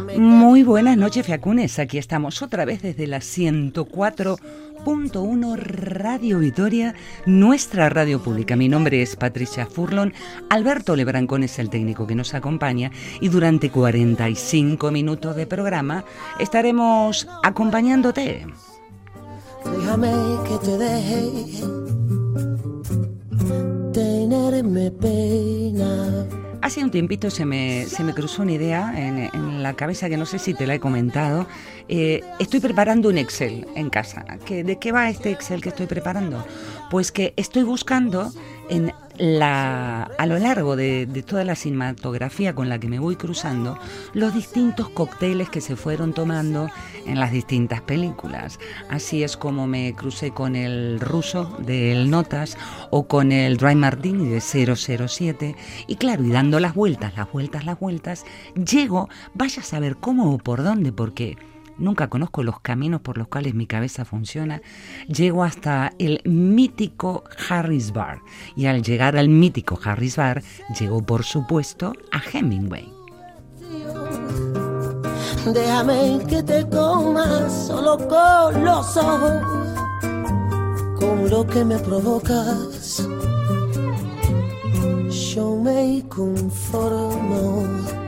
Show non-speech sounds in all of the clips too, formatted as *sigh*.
Muy buenas noches, Fiacunes. Aquí estamos otra vez desde la 104.1 Radio Vitoria, nuestra radio pública. Mi nombre es Patricia Furlon. Alberto Lebrancón es el técnico que nos acompaña y durante 45 minutos de programa estaremos acompañándote. Déjame que te deje tenerme pena Hace un tiempito se me, se me cruzó una idea en, la cabeza que no sé si te la he comentado. Eh, estoy preparando un Excel en casa. ¿De qué va este Excel que estoy preparando? Pues que estoy buscando en la, a lo largo de, toda la cinematografía con la que me voy cruzando, los distintos cócteles que se fueron tomando en las distintas películas. Así es como me crucé con el ruso del Notas o con el Dry Martini de 007. Y claro, y dando las vueltas, las vueltas, las vueltas, llego, vaya a saber cómo o por dónde, porque nunca conozco los caminos por los cuales mi cabeza funciona, llego hasta el mítico Harris Bar. Y al llegar al mítico Harris Bar, llego por supuesto a Hemingway. Déjame que te comas solo con los ojos, con lo que me provocas. Yo me conformo.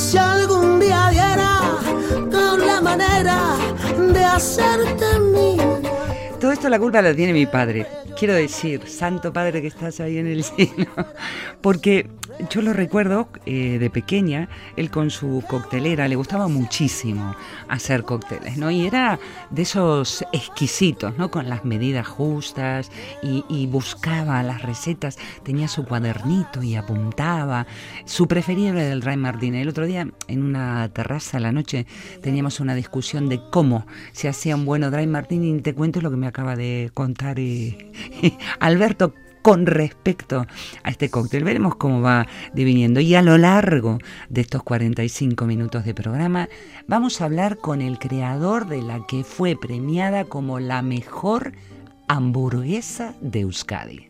Si algún día diera con la manera de hacerte mí. Todo esto la culpa la tiene mi padre. Quiero decir, Santo Padre que estás ahí en el *laughs* cielo. Porque yo lo recuerdo eh, de pequeña, él con su coctelera le gustaba muchísimo hacer cócteles, ¿no? Y era de esos exquisitos, ¿no? Con las medidas justas y, buscaba las recetas, tenía su cuadernito y apuntaba. Su preferible del Dry Martini. El otro día, en una terraza a la noche, teníamos una discusión de cómo se hacía un bueno Dry Martini y te cuento lo que me acaba de contar *laughs* y, Alberto con respecto a este cóctel. Veremos cómo va diviniendo. Y a lo largo de estos 45 minutos de programa vamos a hablar con el creador de la que fue premiada como la mejor hamburguesa de Euskadi.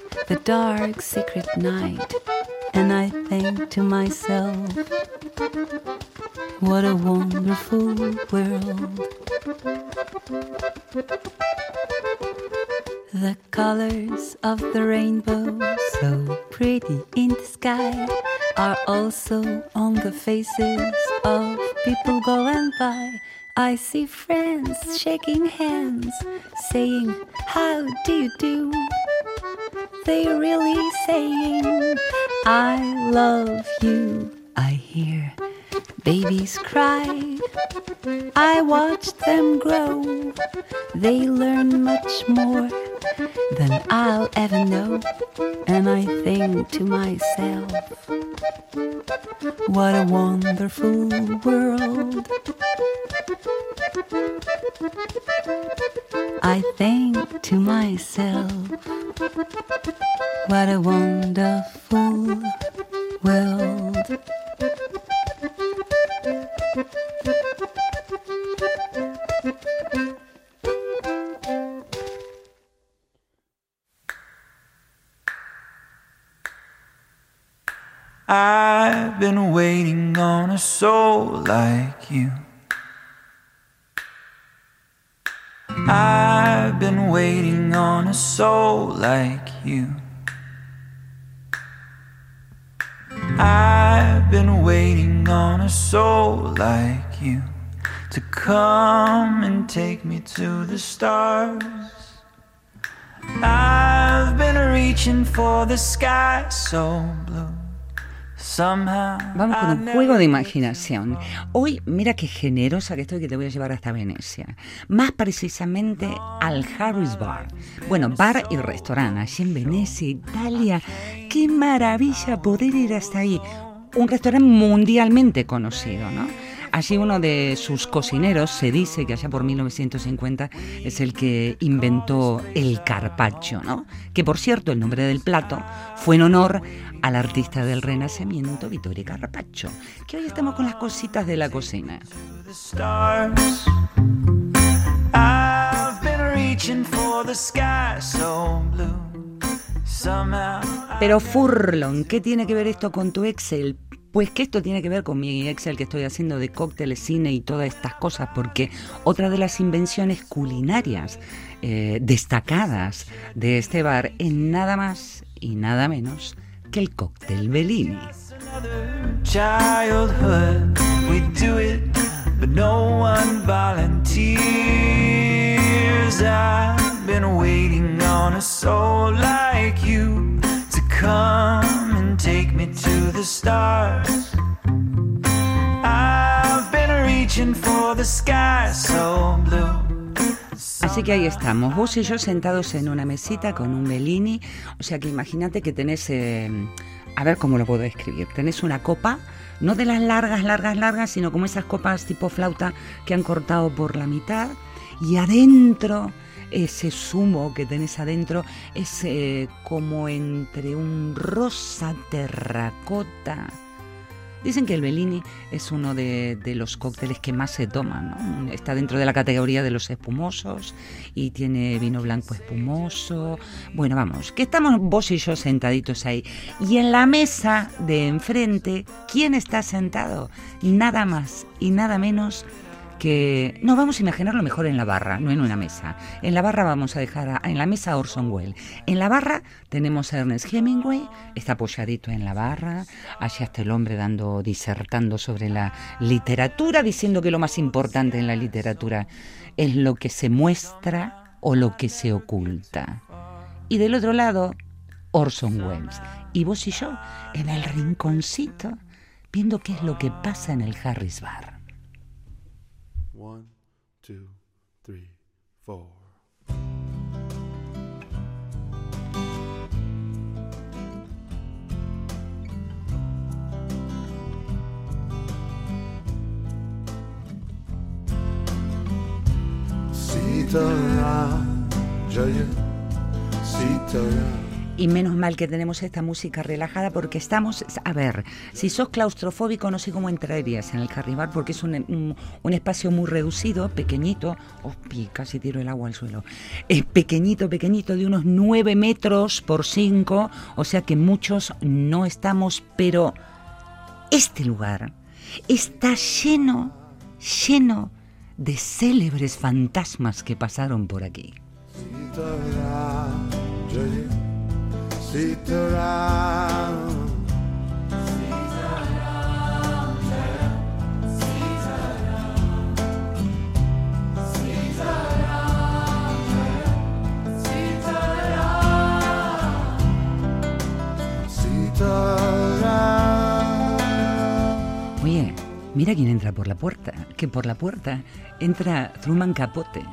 the dark secret night and I think to myself, what a wonderful world. The colors of the rainbow, so pretty in the sky, are also on the faces of people going by. I see friends shaking hands, saying, How do you do? They really saying, I love you. I hear babies cry. I watch them grow. They learn much more than I'll ever know. And I think to myself, what a wonderful world. I think to myself, what a wonderful world. I've been waiting on a soul like you. I've been waiting on a soul like you. I've been waiting on a soul like you to come and take me to the stars. I've been reaching for the sky so blue. Vamos con un juego de imaginación. Hoy, mira qué generosa que estoy que te voy a llevar hasta Venecia. Más precisamente al Harris Bar. Bueno, bar y restaurante allí en Venecia, Italia. Qué maravilla poder ir hasta ahí. Un restaurante mundialmente conocido, ¿no? Allí uno de sus cocineros se dice que allá por 1950 es el que inventó el carpaccio, ¿no? Que por cierto el nombre del plato fue en honor al artista del Renacimiento Vittorio Carpaccio, que hoy estamos con las cositas de la cocina. Pero Furlon, ¿qué tiene que ver esto con tu Excel? Pues que esto tiene que ver con mi Excel que estoy haciendo de cócteles, cine y todas estas cosas, porque otra de las invenciones culinarias eh, destacadas de este bar es nada más y nada menos que el cóctel Bellini. Así que ahí estamos, vos y yo sentados en una mesita con un Bellini. O sea que imagínate que tenés, eh, a ver cómo lo puedo describir, tenés una copa, no de las largas, largas, largas, sino como esas copas tipo flauta que han cortado por la mitad. Y adentro ese zumo que tenés adentro es eh, como entre un rosa terracota. Dicen que el Bellini es uno de, los cócteles que más se toman. Está dentro de la categoría de los espumosos y tiene vino blanco espumoso. Bueno, vamos, que estamos vos y yo sentaditos ahí. Y en la mesa de enfrente, ¿quién está sentado? Nada más y nada menos que no vamos a imaginarlo mejor en la barra, no en una mesa. En la barra vamos a dejar en la mesa Orson Welles. En la barra tenemos a Ernest Hemingway, está apoyadito en la barra, allá está el hombre dando disertando sobre la literatura, diciendo que lo más importante en la literatura es lo que se muestra o lo que se oculta. Y del otro lado, Orson Welles. Y vos y yo en el rinconcito viendo qué es lo que pasa en el Harris Bar. One, two, three, four. Sitaram Jaya Sitaram Y menos mal que tenemos esta música relajada porque estamos, a ver, si sos claustrofóbico no sé cómo entrarías en el Carribar porque es un, espacio muy reducido, pequeñito, oh, casi tiro el agua al suelo, es pequeñito, pequeñito, de unos 9 metros por 5, o sea que muchos no estamos, pero este lugar está lleno, lleno de célebres fantasmas que pasaron por aquí. Oye, mira quién entra por la puerta, que por la puerta entra Truman Capote.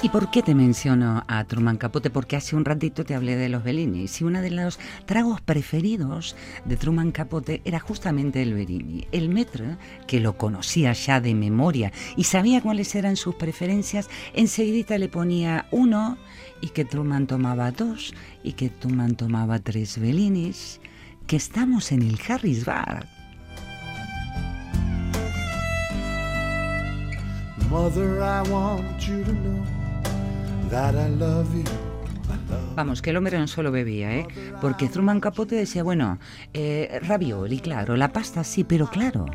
¿Y por qué te menciono a Truman Capote? Porque hace un ratito te hablé de los Bellini. Y uno de los tragos preferidos de Truman Capote era justamente el Bellini. El metro, que lo conocía ya de memoria y sabía cuáles eran sus preferencias, enseguida le ponía uno y que Truman tomaba dos y que Truman tomaba tres Bellinis que estamos en el Harris Bar. Mother, I want you to know that I love you. I love Vamos, que el hombre no solo bebía, ¿eh? Porque Truman Capote decía, bueno, eh, ravioli, claro, la pasta sí, pero claro,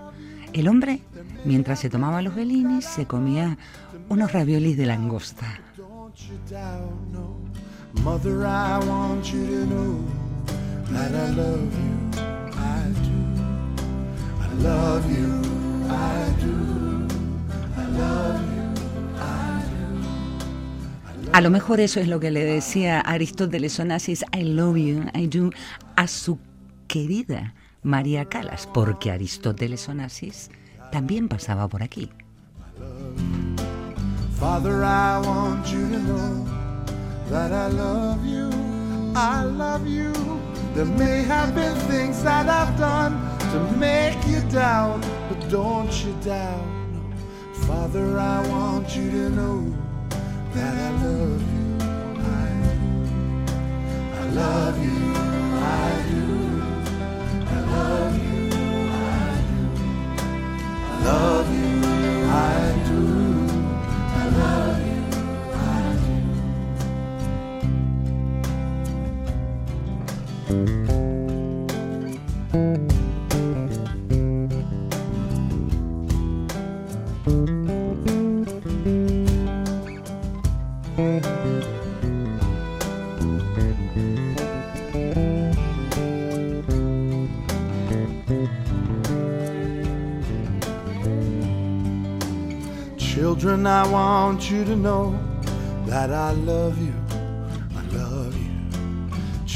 el hombre, mientras se tomaba los belinis, se comía unos raviolis de langosta. That I love you. I do. I love you. I do. I love you. I do. A lo mejor eso es lo que le decía Aristóteles Onassis, I love you, I do, a su querida María Calas, porque Aristóteles Onassis también pasaba por aquí. Father, I want you to know that I love you. I love you. There may have been things that I've done to make you doubt, but don't you doubt. No. Father, I want you to know that I love you. I do. I love you. I do. I love you. I do. I love you. I do. Children, I want you to know that I love you.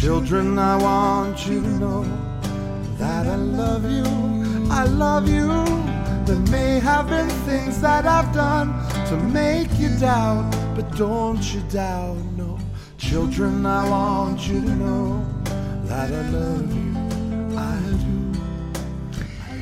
Children, I want you to know that I love you. I love you. There may have been things that I've done to make you doubt, but don't you doubt, no. Children, I want you to know that I love you. I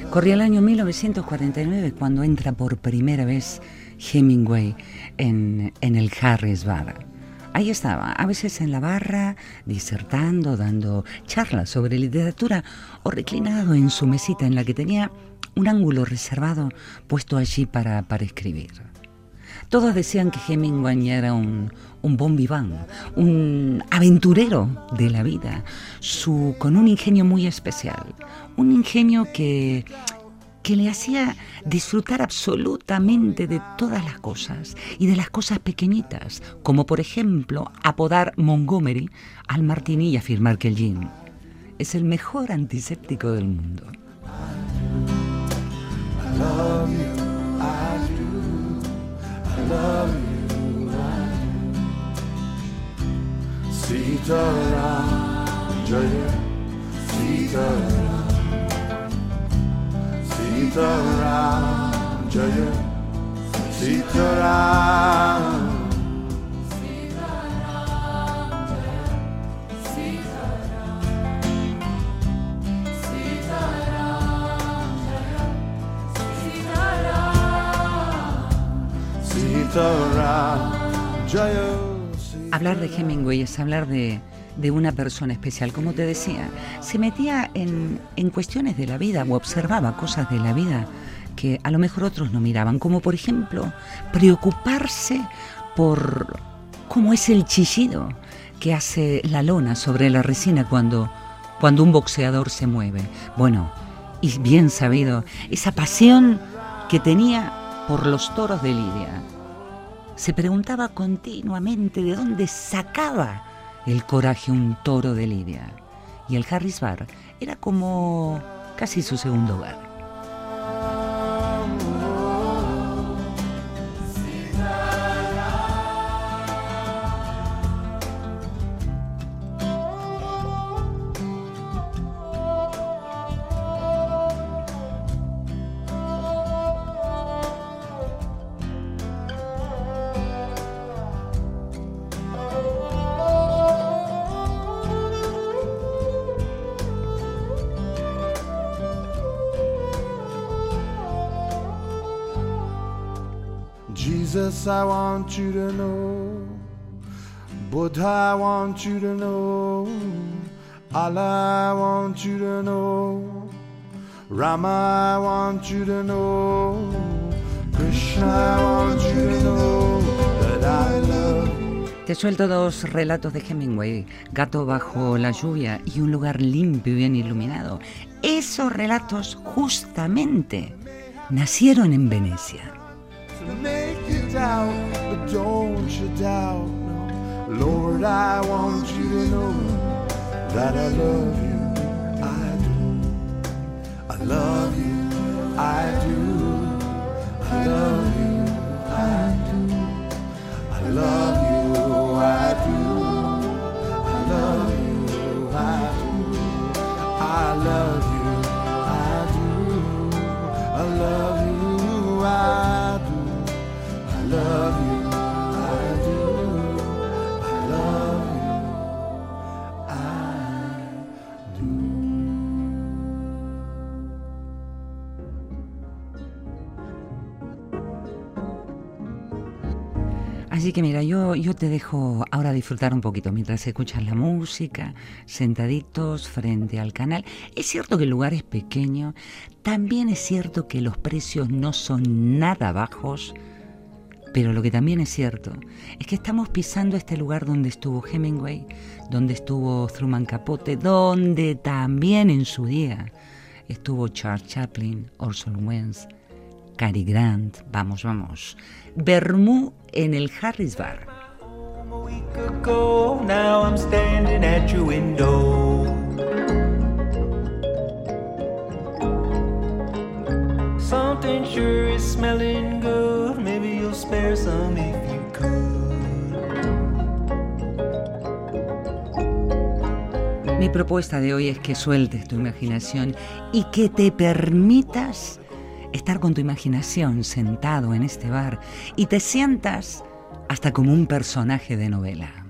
do. Corría el año 1949 cuando entra por primera vez Hemingway en, en el Harris Bar. Ahí estaba, a veces en la barra, disertando, dando charlas sobre literatura o reclinado en su mesita en la que tenía un ángulo reservado puesto allí para, para escribir. Todos decían que Hemingway era un, un bon un aventurero de la vida, su, con un ingenio muy especial, un ingenio que, que le hacía disfrutar absolutamente de todas las cosas y de las cosas pequeñitas, como por ejemplo apodar Montgomery al martini y afirmar que el gin es el mejor antiséptico del mundo. Hablar de Hemingway es hablar de, de una persona especial, como te decía. Se metía en, en cuestiones de la vida o observaba cosas de la vida que a lo mejor otros no miraban, como por ejemplo preocuparse por cómo es el chillido que hace la lona sobre la resina cuando, cuando un boxeador se mueve. Bueno, y bien sabido, esa pasión que tenía por los toros de Lidia. Se preguntaba continuamente de dónde sacaba el coraje un toro de Lidia. Y el Harris Bar era como casi su segundo hogar. Jesus, I want you to know. Buddha, I want you to know. Allah, I want you to know. Rama, I want you to know. Krishna, I want you to know that I love you. Te Te suelto dos relatos de Hemingway, Gato bajo la lluvia y un lugar limpio y bien iluminado. Esos relatos justamente nacieron en Venecia. Doubt, but don't you doubt, no. Lord, I want you to know that I love you, I do. I love you, I do. I love you, I do. I love you, I do. I love you, I do. I love que mira, yo, yo te dejo ahora disfrutar un poquito mientras escuchas la música, sentaditos frente al canal. Es cierto que el lugar es pequeño, también es cierto que los precios no son nada bajos, pero lo que también es cierto es que estamos pisando este lugar donde estuvo Hemingway, donde estuvo Truman Capote, donde también en su día estuvo Charles Chaplin, Orson Welles, Cary Grant, vamos, vamos. Bermú en el Harris Bar. Something sure is smelling good. Maybe you'll spare some if you could. Mi propuesta de hoy es que sueltes tu imaginación y que te permitas estar con tu imaginación sentado en este bar y te sientas hasta como un personaje de novela.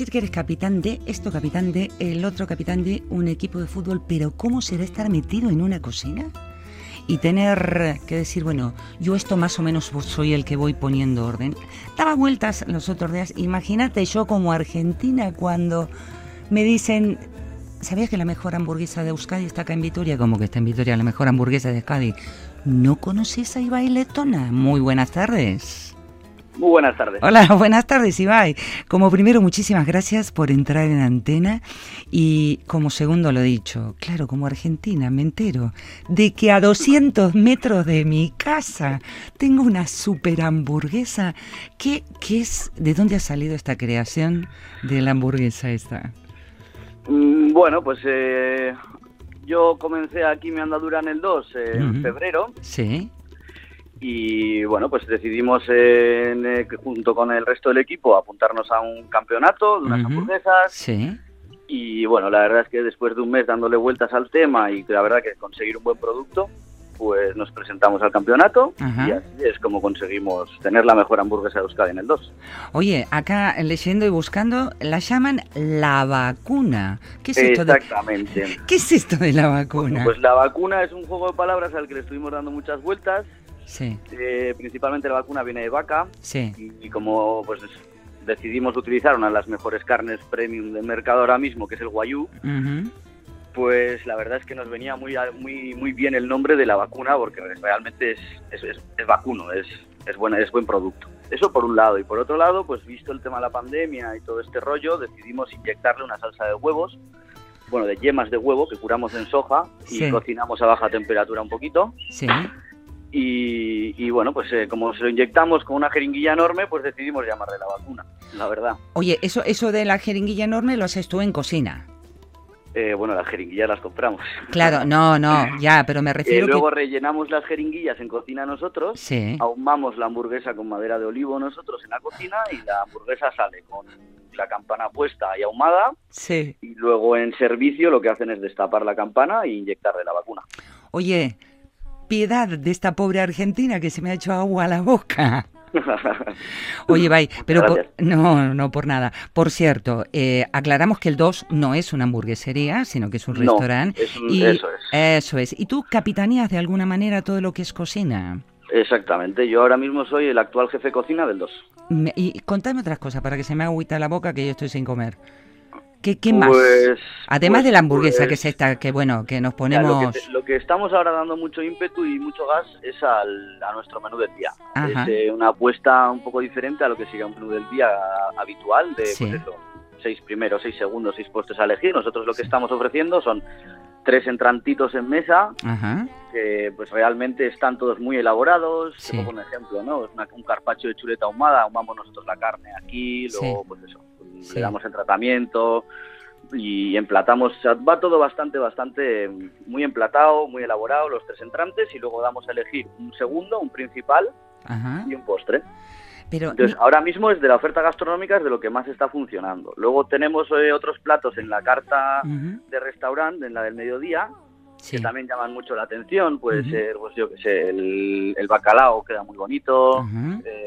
Decir que eres capitán de esto, capitán de el otro, capitán de un equipo de fútbol, pero ¿cómo será estar metido en una cocina? Y tener que decir, bueno, yo esto más o menos soy el que voy poniendo orden. Daba vueltas los otros días. Imagínate yo como argentina cuando me dicen, ¿sabías que la mejor hamburguesa de Euskadi está acá en Vitoria? Como que está en Vitoria la mejor hamburguesa de Euskadi. ¿No conoces a Ibai Letona? Muy buenas tardes. Muy buenas tardes. Hola, *laughs* buenas tardes, Ibai. Como primero, muchísimas gracias por entrar en antena. Y como segundo, lo dicho, claro, como argentina, me entero de que a 200 metros de mi casa tengo una super hamburguesa. ¿Qué, qué es? ¿De dónde ha salido esta creación de la hamburguesa esta? Mm, Bueno, pues eh, yo comencé aquí mi andadura en el 2 eh, en febrero Sí. Y bueno, pues decidimos en, eh, junto con el resto del equipo apuntarnos a un campeonato de unas hamburguesas Sí. y bueno, la verdad es que después de un mes dándole vueltas al tema y la verdad que conseguir un buen producto, pues nos presentamos al campeonato Ajá. y así es como conseguimos tener la mejor hamburguesa de Euskadi en el 2. Oye, acá leyendo y buscando, la llaman la vacuna. ¿Qué es esto de, Exactamente. *laughs* ¿qué es esto de la vacuna? Pues la vacuna es un juego de palabras al que le estuvimos dando muchas vueltas. Sí, Eh, principalmente la vacuna viene de vaca sí. y, y como pues decidimos utilizar una de las mejores carnes premium del mercado ahora mismo, que es el guayú, pues la verdad es que nos venía muy muy muy bien el nombre de la vacuna porque realmente es, es, es- es vacuno, es, es, buena, es buen producto. Eso por un lado. Y por otro lado, pues visto el tema de la pandemia y todo este rollo, decidimos inyectarle una salsa de huevos, bueno, de yemas de huevo que curamos en soja y Sí. cocinamos a baja temperatura un poquito. Sí. Y, y bueno, pues eh, como se lo inyectamos con una jeringuilla enorme, pues decidimos llamarle la vacuna, la verdad. Oye, eso, eso de la jeringuilla enorme lo haces tú en cocina. Eh, bueno, las jeringuillas las compramos. Claro, *laughs* no, no, ya, pero me Eh, refiero luego que... rellenamos las jeringuillas en cocina nosotros, Sí, ahumamos la hamburguesa con madera de olivo nosotros en la cocina y la hamburguesa sale con la campana puesta y ahumada sí. y luego en servicio lo que hacen es destapar la campana e inyectarle la vacuna. Oye, piedad de esta pobre argentina que se me ha hecho agua a la boca. *laughs* Oye, Bai, pero por- no, no por nada. Por cierto, eh, aclaramos que el 2 no es una hamburguesería, sino que es un No, restaurante. es un- y eso es. Eso es. ¿Y tú capitaneas de alguna manera todo lo que es cocina? Exactamente, yo ahora mismo soy el actual jefe de cocina del 2. Me- Y contame otras cosas para que se me agüita la boca que yo estoy sin comer. ¿Qué, qué más? Pues- Además pues- de la hamburguesa, pues- que es esta, que bueno, que nos ponemos... Lo, que, te- lo que estamos ahora dando mucho ímpetu y mucho gas es al, a nuestro menú del día. Ajá. Es eh, una apuesta un poco diferente a lo que sería un menú del día habitual de Sí. pues eso, seis primeros, seis segundos, seis puestos a elegir. Nosotros lo que estamos ofreciendo son tres entrantitos en mesa Ajá, que pues realmente están todos muy elaborados. Sí. Te pongo un ejemplo, ¿no? Una- un carpacho de chuleta ahumada, ahumamos nosotros la carne aquí, luego pues eso, Sí. le damos el tratamiento y emplatamos, o sea, va todo bastante, bastante muy emplatado, muy elaborado, los tres entrantes y luego damos a elegir un segundo, un principal ajá. y un postre. Pero Entonces, ahora mismo es de la oferta gastronómica es de lo que más está funcionando. Luego tenemos eh, otros platos en la carta de restaurante, en la del mediodía, sí. que también llaman mucho la atención. Puede Ujú. ser, pues yo que sé, el, el bacalao queda muy bonito, eh,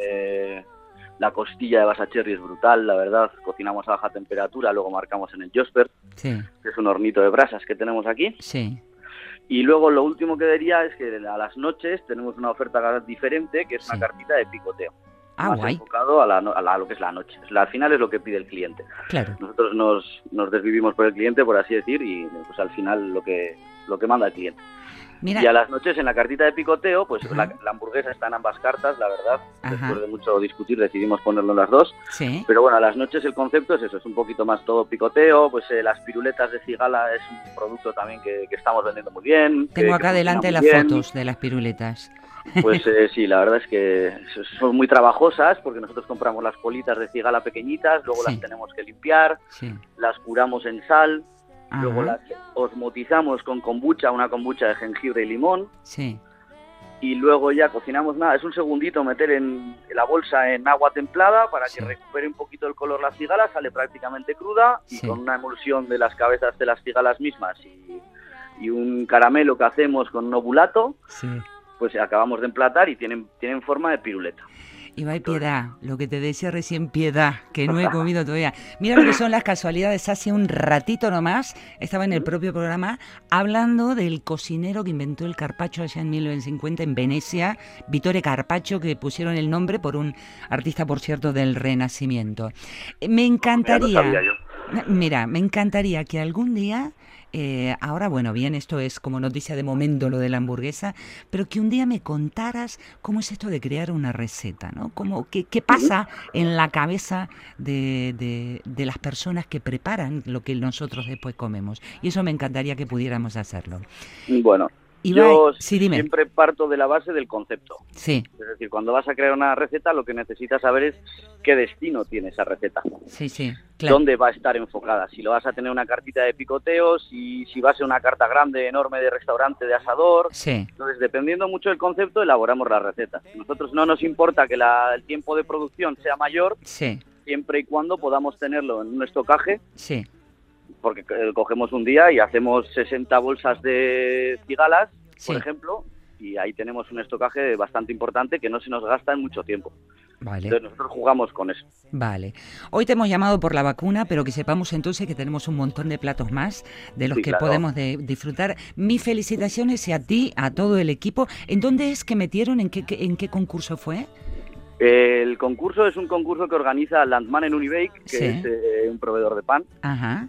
la costilla de basacherry es brutal, la verdad. Cocinamos a baja temperatura, luego marcamos en el Josper, Sí, que es un hornito de brasas que tenemos aquí. sí. Y luego lo último que diría es que a las noches tenemos una oferta diferente, que es Sí. una cartita de picoteo. Ah, más guay. enfocado a, la, a la- a lo que es la noche. Al final es lo que pide el cliente. Claro. Nosotros nos, nos desvivimos por el cliente, por así decir, y pues al final lo que lo que manda el cliente. Mira, Y a las noches en la cartita de picoteo, pues la, la hamburguesa está en ambas cartas, la verdad. Ajá. Después de mucho discutir decidimos ponerlo en las dos. sí. Pero bueno, a las noches el concepto es eso, es un poquito más todo picoteo, pues eh, las piruletas de cigala es un producto también que, que estamos vendiendo muy bien. que- Tengo que acá funciona delante las bien. fotos de las piruletas. Pues *laughs* eh, sí, la verdad es que son muy trabajosas porque nosotros compramos las colitas de cigala pequeñitas, luego Sí. las tenemos que limpiar, Sí. las curamos en sal, luego las osmotizamos con kombucha, una kombucha de jengibre y limón, Sí. y luego ya cocinamos nada, es un segundito meter en la bolsa en agua templada para Sí. que recupere un poquito el color la cigala, sale prácticamente cruda y Sí. con una emulsión de las cabezas de las cigalas mismas y, y un caramelo que hacemos con un ovulato, Sí. pues acabamos de emplatar y tienen, tienen forma de piruleta. Y va piedad, lo que te decía recién, piedad, que no he comido todavía. Mira lo que son las casualidades. Hace un ratito nomás estaba en el propio programa hablando del cocinero que inventó el carpaccio allá en 1950 en Venecia, Vittore Carpaccio, que pusieron el nombre por un artista, por cierto, del Renacimiento. Eh, Me encantaría. yo. Mira, me encantaría que algún día, eh, ahora bueno, bien, esto es como noticia de momento lo de la hamburguesa, pero que un día me contaras cómo es esto de crear una receta, ¿no? Cómo, qué, ¿Qué pasa en la cabeza de, de- de las personas que preparan lo que nosotros después comemos? Y eso me encantaría que pudiéramos hacerlo. Bueno, Ibai, yo sí, dime. siempre parto de la base del concepto. Sí, Es decir, cuando vas a crear una receta, lo que necesitas saber es qué destino tiene esa receta. sí, sí, claro. dónde va a estar enfocada. Si lo vas a tener una cartita de picoteo, si, si va a ser una carta grande, enorme de restaurante, de asador. Sí, Entonces, dependiendo mucho del concepto, elaboramos la receta. Nosotros no nos importa que la- el tiempo de producción sea mayor, sí, siempre y cuando podamos tenerlo en un estocaje, sí, porque eh, cogemos un día y hacemos 60 bolsas de cigalas, por ejemplo, y ahí tenemos un estocaje bastante importante que no se nos gasta en mucho tiempo. vale. Entonces, nosotros jugamos con eso. Vale. Hoy te hemos llamado por la vacuna, pero que sepamos entonces que tenemos un montón de platos más de los Sí, que claro. podemos de- disfrutar. Mis felicitaciones y a ti, a todo el equipo. ¿En dónde es que metieron? ¿En qué, qué- en qué concurso fue? El concurso es un concurso que organiza Landman en Unibake, que Sí. es eh, un proveedor de pan, Ajá.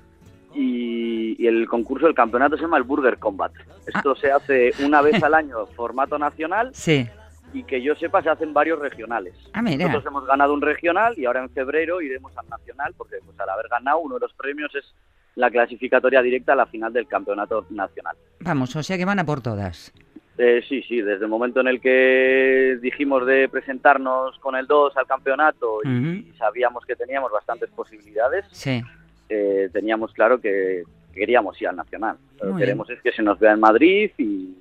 Y, y el concurso del campeonato se llama el Burger Combat. Esto Ah. se hace una vez al año, formato nacional, Sí. y que yo sepa se hacen varios regionales. Ah, mira. Nosotros hemos ganado un regional y ahora en febrero iremos al nacional, porque pues, al haber ganado uno de los premios es la clasificatoria directa a la final del campeonato nacional. Vamos, o sea que van a por todas. Eh, sí, sí, desde el momento en el que dijimos de presentarnos con el 2 al campeonato y sabíamos que teníamos bastantes posibilidades, Sí. Eh, teníamos claro que queríamos ir al Nacional. Lo Muy que queremos es que se nos vea en Madrid y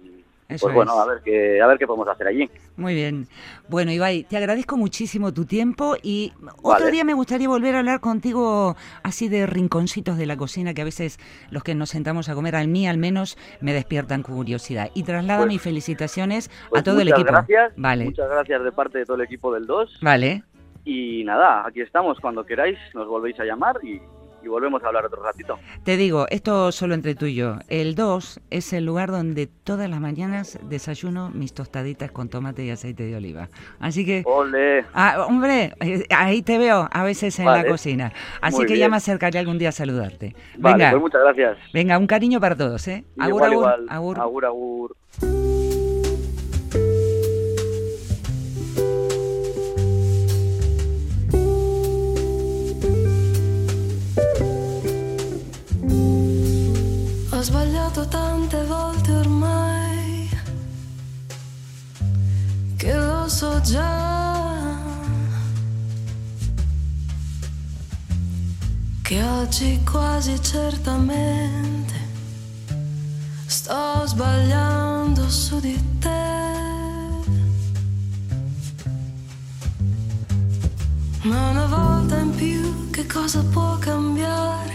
Eso pues bueno, es. a ver qué a ver qué podemos hacer allí. Muy bien. Bueno, Ibai, te agradezco muchísimo tu tiempo y otro Vale. día me gustaría volver a hablar contigo así de rinconcitos de la cocina que a veces los que nos sentamos a comer, al mí al menos, me despiertan curiosidad. Y traslada Pues- mis felicitaciones Pues a todo el muchas equipo. Gracias, Vale, muchas gracias de parte de todo el equipo del 2 vale. y nada, aquí estamos cuando queráis, nos volvéis a llamar y, y volvemos a hablar otro ratito. Te digo, esto solo entre tú y yo. El 2 es el lugar donde todas las mañanas desayuno mis tostaditas con tomate y aceite de oliva. Así que... Ole, Ah, hombre, eh, ahí te veo a veces en la cocina. Así Muy que ya me acercaré algún día a saludarte. vale, Venga, pues muchas gracias. venga, un cariño para todos, ¿eh? Agur, igual, agur, igual. agur. agur, agur. Oggi quasi certamente sto sbagliando su di te. Ma una volta in più che cosa può cambiare?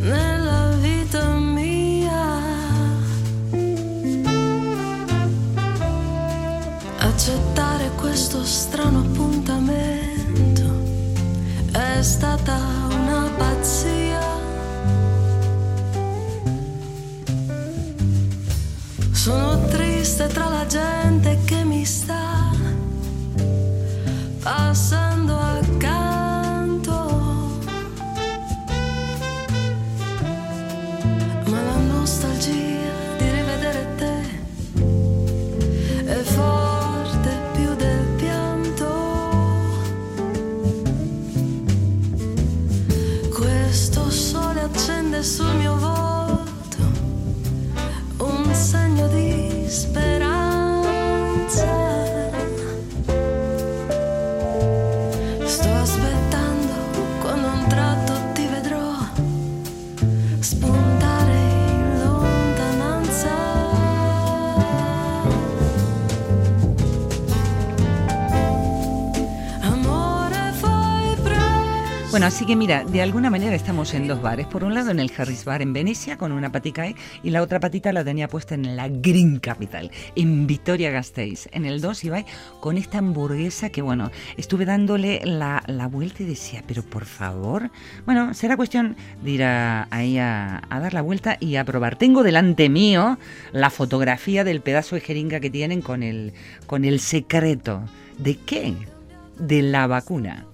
nella vita mia. Accettare questo strano se tralage así que mira, de alguna manera estamos en dos bares. Por un lado en el Harris Bar en Venecia con una patica ahí y la otra patita la tenía puesta en la Green Capital, en Vitoria Gasteiz. En el 2 iba con esta hamburguesa que, bueno, estuve dándole la, la vuelta y decía, pero por favor, bueno, será cuestión de ir a- ahí a, a dar la vuelta y a probar. Tengo delante mío la fotografía del pedazo de jeringa que tienen con el, con el secreto. ¿De qué? De la vacuna.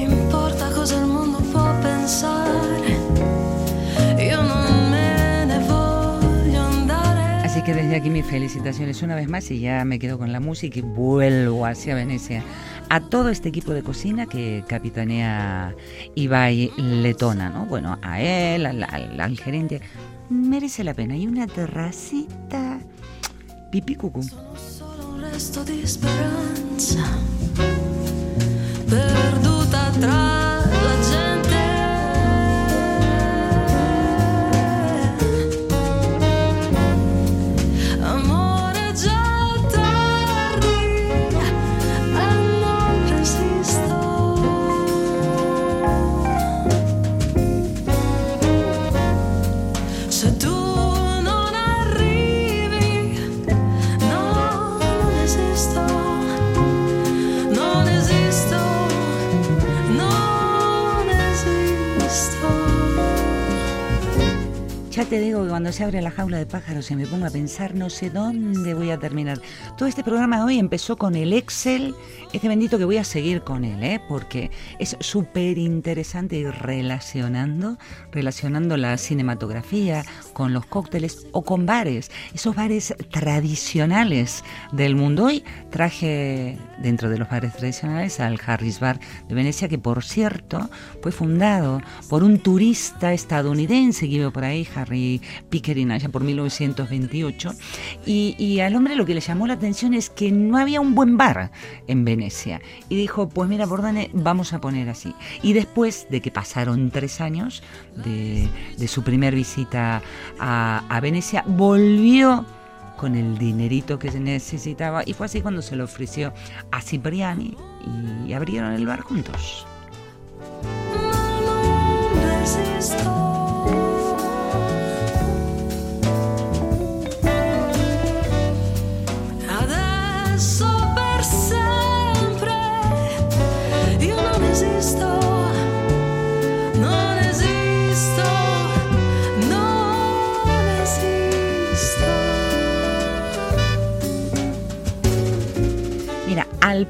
Importa cosa me. Así que desde aquí mis felicitaciones una vez más y ya me quedo con la música y vuelvo hacia Venecia. A todo este equipo de cocina que capitanea Ibai Letona, ¿no? Bueno, a él, al, al- al gerente, merece la pena. Y una terracita, Pipi Cucù. Sono solo un resto di speranza. Perdo te digo que cuando se abre la jaula de pájaros y me pongo a pensar, no sé dónde voy a terminar. Todo este programa de hoy empezó con el Excel, este bendito que voy a seguir con él, ¿eh? porque es súper interesante ir relacionando, relacionando la cinematografía con los cócteles o con bares, esos bares tradicionales del mundo. Hoy traje dentro de los bares tradicionales al Harris Bar de Venecia, que por cierto fue fundado por un turista estadounidense que iba por ahí, Harry Pickering, allá por 1928. Y, y al hombre lo que le llamó la atención es que no había un buen bar en Venecia. Y dijo, pues mira, Bordane, vamos a poner así. Y después de que pasaron tres años de, de su primer visita a, a Venecia, volvió con el dinerito que se necesitaba y fue así cuando se lo ofreció a Cipriani y abrieron el bar juntos.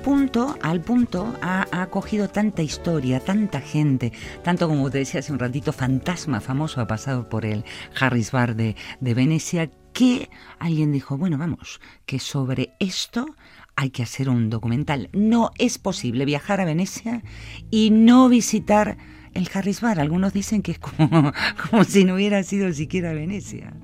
Punto, al punto ha, ha cogido tanta historia, tanta gente, tanto como te decía hace un ratito, fantasma famoso ha pasado por el Harris Bar de, de Venecia, que alguien dijo, bueno, vamos, que sobre esto hay que hacer un documental. No es posible viajar a Venecia y no visitar el Harris Bar. Algunos dicen que es como, *laughs* como si no hubiera sido siquiera Venecia.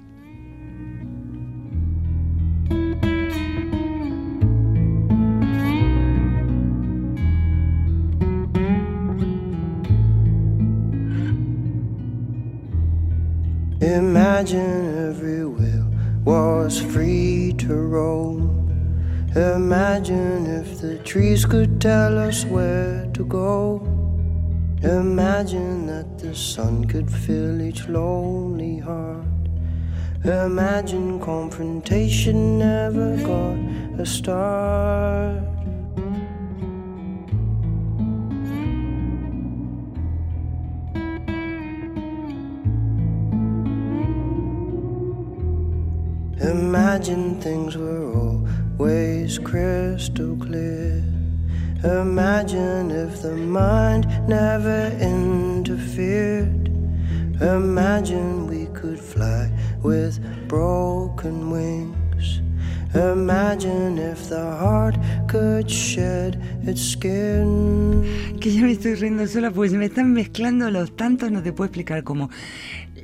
Imagine every will was free to roam. Imagine if the trees could tell us where to go. Imagine that the sun could fill each lonely heart. Imagine confrontation never got a start. Imagine things were always crystal clear. Imagine if the mind never interfered. Imagine we could fly with broken wings. Imagine if the heart could shed its skin. Que yo me estoy riendo sola porque se me están mezclando los tantos, no te puedo explicar cómo.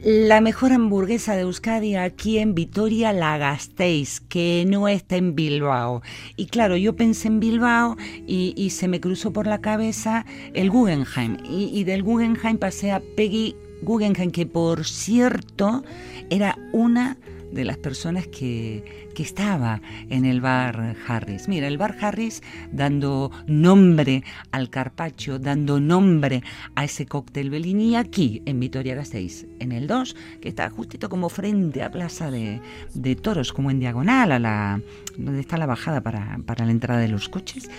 La mejor hamburguesa de Euskadi aquí en Vitoria la gastéis, que no está en Bilbao. Y claro, yo pensé en Bilbao y, se me cruzó por la cabeza el Guggenheim. Y del Guggenheim pasé a Peggy Guggenheim, que por cierto era una de las personas que, que estaba en el bar Harris. Mira, el bar Harris dando nombre al carpaccio, dando nombre a ese cóctel Bellini aquí en Vitoria Gasteiz, en el 2, que está justito como frente a Plaza de, de Toros, como en diagonal a la donde está la bajada para, para la entrada de los coches.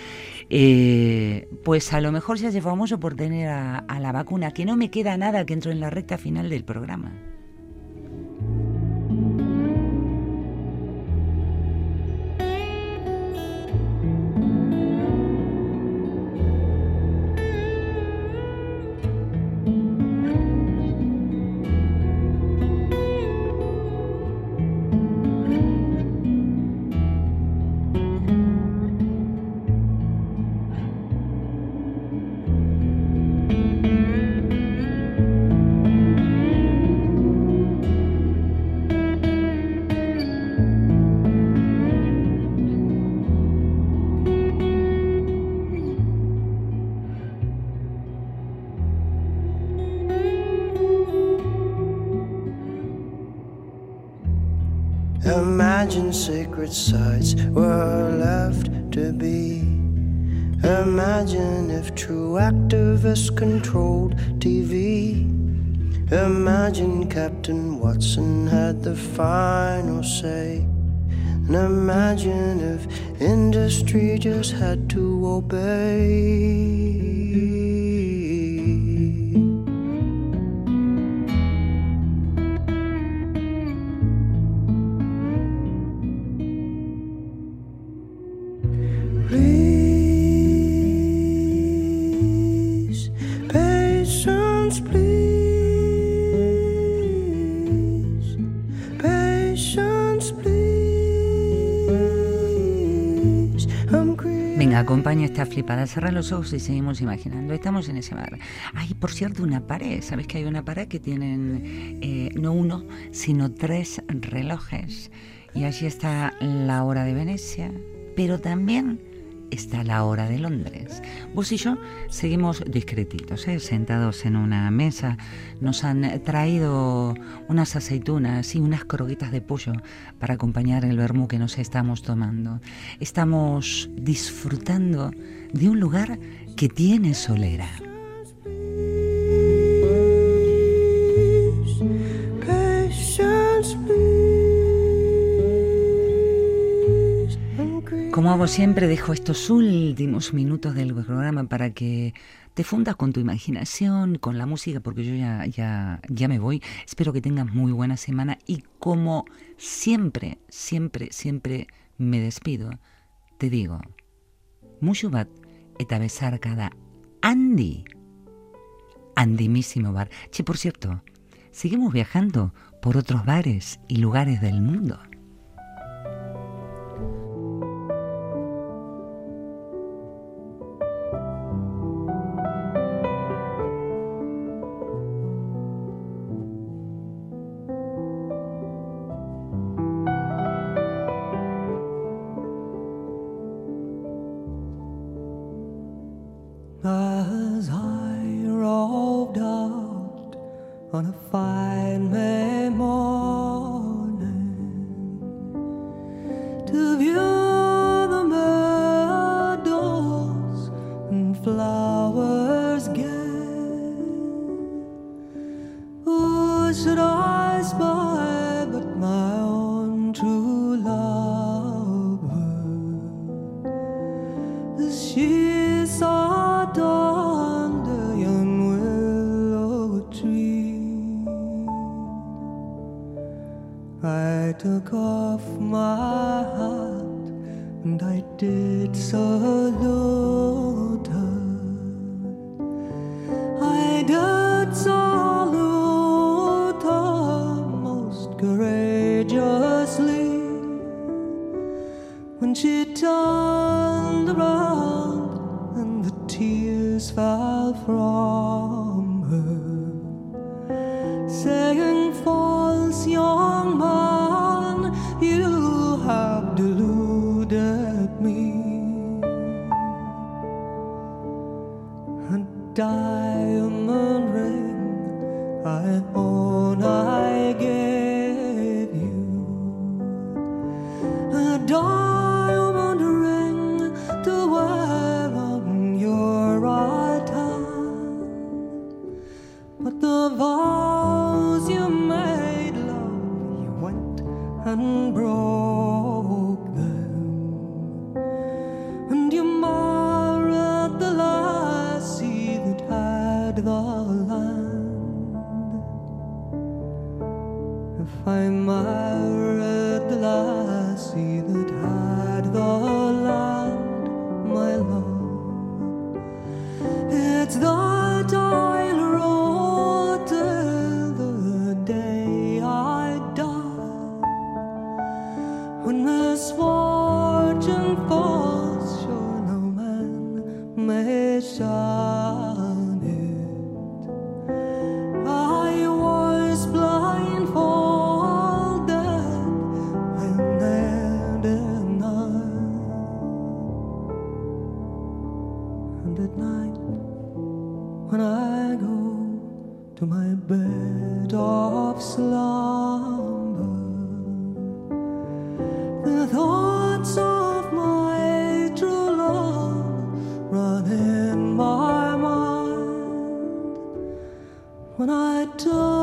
Eh, pues a lo mejor se hace famoso por tener a, a la vacuna, que no me queda nada que entro en la recta final del programa. Flipada, cerra los ojos y seguimos imaginando. Estamos en ese bar. Hay, por cierto, una pared. ¿Sabes que hay una pared que tienen eh, no uno, sino tres relojes? Y allí está la hora de Venecia, pero también está la hora de Londres. Vos y yo seguimos discretitos, ¿eh? sentados en una mesa. Nos han traído unas aceitunas y unas croquetas de pollo para acompañar el vermú que nos estamos tomando. Estamos disfrutando de un lugar que tiene solera. Como hago siempre, dejo estos últimos minutos del programa para que te fundas con tu imaginación, con la música, porque yo ya, ya, ya me voy. Espero que tengas muy buena semana y como siempre, siempre, siempre me despido, te digo, mucho bat eta besarkada Andy. Andimísimo bar. Che, por cierto, seguimos viajando por otros bares y lugares del mundo. canción. happened at night when I go to my bed of slumber. The thoughts of my true love run in my mind when I die.